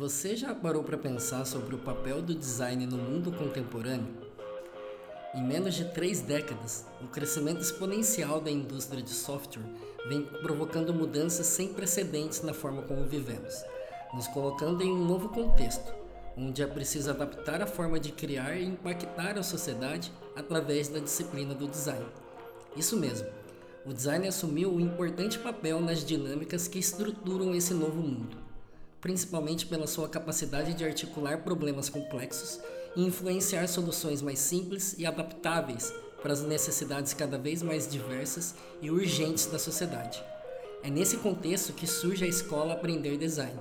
Você já parou para pensar sobre o papel do design no mundo contemporâneo? Em menos de três décadas, o crescimento exponencial da indústria de software vem provocando mudanças sem precedentes na forma como vivemos, nos colocando em um novo contexto, onde é preciso adaptar a forma de criar e impactar a sociedade através da disciplina do design. Isso mesmo, o design assumiu um importante papel nas dinâmicas que estruturam esse novo mundo principalmente pela sua capacidade de articular problemas complexos e influenciar soluções mais simples e adaptáveis para as necessidades cada vez mais diversas e urgentes da sociedade. É nesse contexto que surge a escola Aprender Design,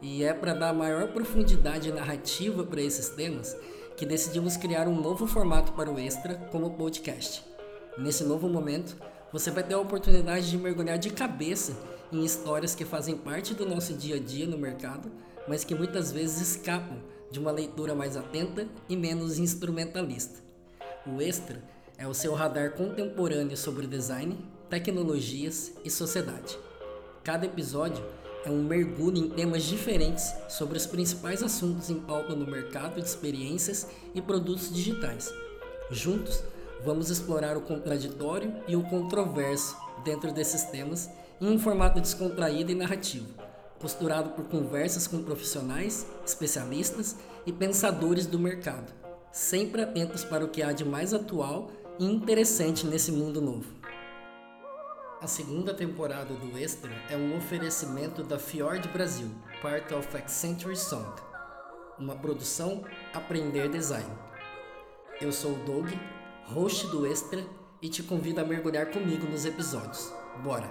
e é para dar maior profundidade narrativa para esses temas que decidimos criar um novo formato para o Extra como podcast. Nesse novo momento, você vai ter a oportunidade de mergulhar de cabeça em histórias que fazem parte do nosso dia a dia no mercado, mas que muitas vezes escapam de uma leitura mais atenta e menos instrumentalista. O Extra é o seu radar contemporâneo sobre design, tecnologias e sociedade. Cada episódio é um mergulho em temas diferentes sobre os principais assuntos em pauta no mercado de experiências e produtos digitais. Juntos, vamos explorar o contraditório e o controverso dentro desses temas em um formato descontraído e narrativo, posturado por conversas com profissionais, especialistas e pensadores do mercado, sempre atentos para o que há de mais atual e interessante nesse mundo novo. A segunda temporada do Extra é um oferecimento da Fjord Brasil, part of Accenture Song, uma produção Aprender Design. Eu sou o Doug, host do Extra, e te convido a mergulhar comigo nos episódios. Bora!